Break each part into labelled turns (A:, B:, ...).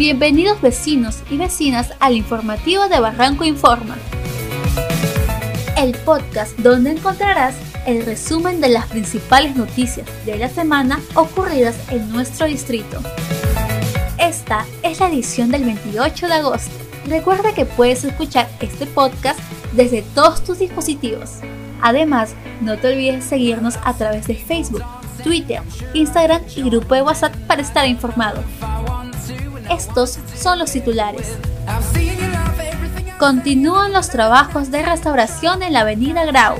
A: Bienvenidos vecinos y vecinas al informativo de Barranco Informa. El podcast donde encontrarás el resumen de las principales noticias de la semana ocurridas en nuestro distrito. Esta es la edición del 28 de agosto. Recuerda que puedes escuchar este podcast desde todos tus dispositivos. Además, no te olvides seguirnos a través de Facebook, Twitter, Instagram y grupo de WhatsApp para estar informado. Estos son los titulares. Continúan los trabajos de restauración en la avenida Grau.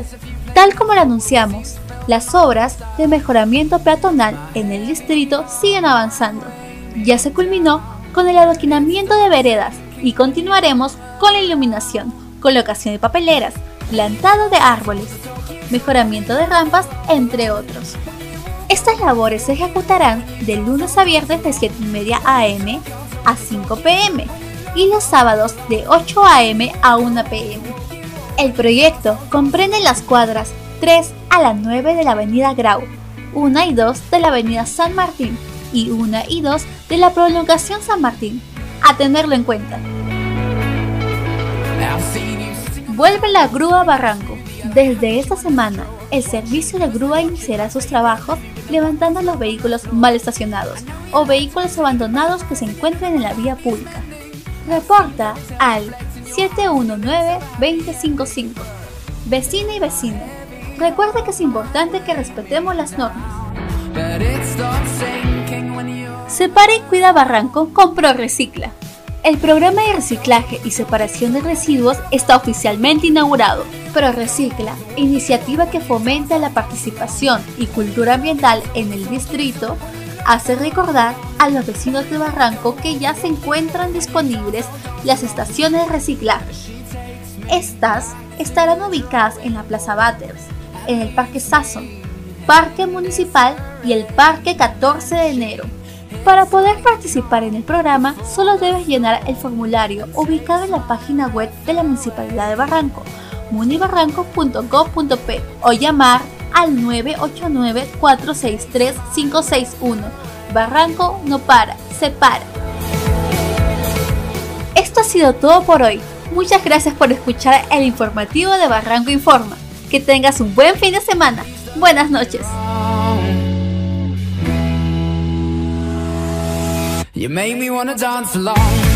A: Tal como lo anunciamos, las obras de mejoramiento peatonal en el distrito siguen avanzando. Ya se culminó con el adoquinamiento de veredas y continuaremos con la iluminación, colocación de papeleras, plantado de árboles, mejoramiento de rampas, entre otros. Estas labores se ejecutarán de lunes a viernes de 7 y media am a 5 pm y los sábados de 8 am a 1 pm. El proyecto comprende las cuadras 3 a la 9 de la avenida Grau, 1 y 2 de la avenida San Martín y 1 y 2 de la prolongación San Martín. A tenerlo en cuenta. Vuelve la grúa Barranco. Desde esta semana, el servicio de grúa iniciará sus trabajos levantando los vehículos mal estacionados o vehículos abandonados que se encuentren en la vía pública. Reporta al 719-2055. Vecina y vecino, recuerda que es importante que respetemos las normas. Separa y cuida Barranco con ProRecicla. El programa de reciclaje y separación de residuos está oficialmente inaugurado. ProRecicla, iniciativa que fomenta la participación y cultura ambiental en el distrito, hace recordar a los vecinos de Barranco que ya se encuentran disponibles las estaciones de reciclaje. Estas estarán ubicadas en la Plaza Batters, en el Parque Sasson, Parque Municipal y el Parque 14 de Enero. Para poder participar en el programa, solo debes llenar el formulario ubicado en la página web de la Municipalidad de Barranco, munibarranco.gov.p o llamar al 989-463-561. Barranco no para, se para. Esto ha sido todo por hoy. Muchas gracias por escuchar el informativo de Barranco Informa. Que tengas un buen fin de semana. Buenas noches. You make me wanna dance along